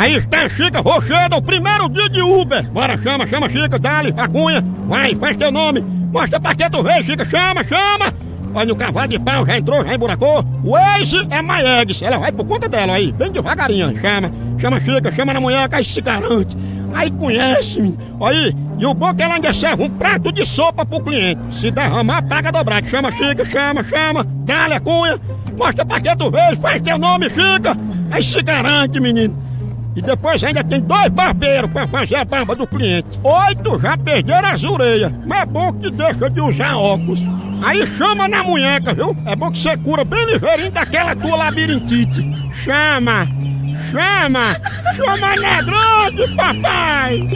Aí está Chica Rocheda, o primeiro dia de Uber. Bora, chama, chama, Chica, dale, facunha. Vai, faz teu nome. Mostra pra que tu veio, Chica, chama, chama. Olha, no cavalo de pau já entrou, já emburacou. O Ace é Maegs, ela vai por conta dela aí, bem devagarinho. Chama, chama, Chica, chama na mulher, aí se garante. Aí conhece-me. Aí, e o bom é que ela ainda serve um prato de sopa pro cliente. Se derramar, paga dobrado. Chama, Chica, chama, chama. Dale a cunha. Mostra pra que tu veio, faz teu nome, Chica. Aí se garante, menino. E depois ainda tem dois barbeiros pra fazer a barba do cliente. Oito já perderam as orelhas, mas é bom que deixa de usar óculos. Aí chama na munheca, viu? É bom que você cura bem ligeirinho daquela tua labirintite. Chama! Chama! Chama na grande, papai!